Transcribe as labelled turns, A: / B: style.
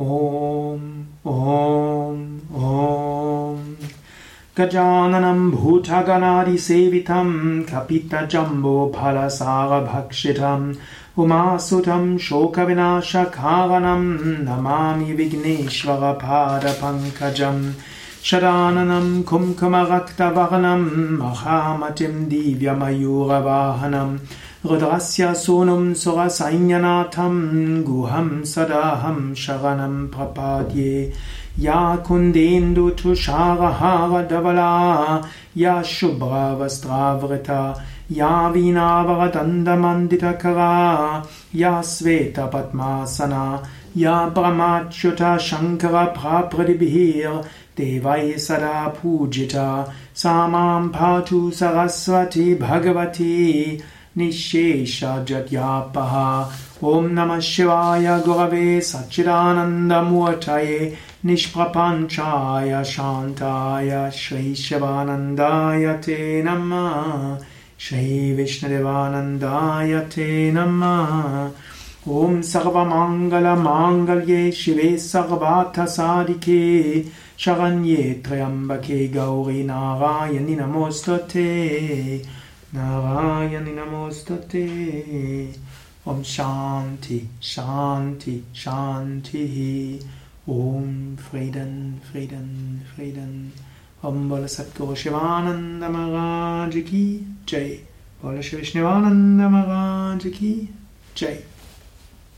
A: ॐ ॐ ॐ। गजाननं भूतगणादिसेवितं कपितजम्बो फलसारभक्षितम् उमासुतं शोकविनाशकारणं नमामि विघ्नेश्वरपादपङ्कजम् शराननं कुङ्कुमरक्तवर्णं महामतिं दिव्यमयूरवाहनं रुद्रस्य सूनुं सुरसैन्यनाथं गुहं सदाहं शरणं प्रपाद्ये। या कुन्देन्दुतुषारहारधवला या शुभ्रवस्त्रावृता या वीणावदन्दमन्दितकरा या श्वेतपद्मासना या परमाच्युता शङ्करप्राप्रतिभिर्देवैः सदा पूजिता। सा मां भातु सरस्वती भगवती निःशेषजद्यापः ॐ नमः शिवाय गुरवे सच्चिदानन्दमूर्तये निष्प्रपञ्चाय शान्ताय श्रीशिवानन्दाय ते नमः श्रीविष्णुदेवानन्दाय ते नमः। ॐ सर्वमाङ्गलमाङ्गल्ये शिवे सर्वार्थसाधिके शरण्ये त्र्यम्बके गौरी नारायणि नमोऽस्तुते नारायणि नमोऽस्तुते। ॐ शान्ति शान्ति शान्तिः। ॐ फ्रीडन् फ्रीडन् फ्रीडन्। ॐ बोल सद्गुरु शिवानन्द महाराज की जय। बोल श्री विष्णुवानन्द महाराज की जय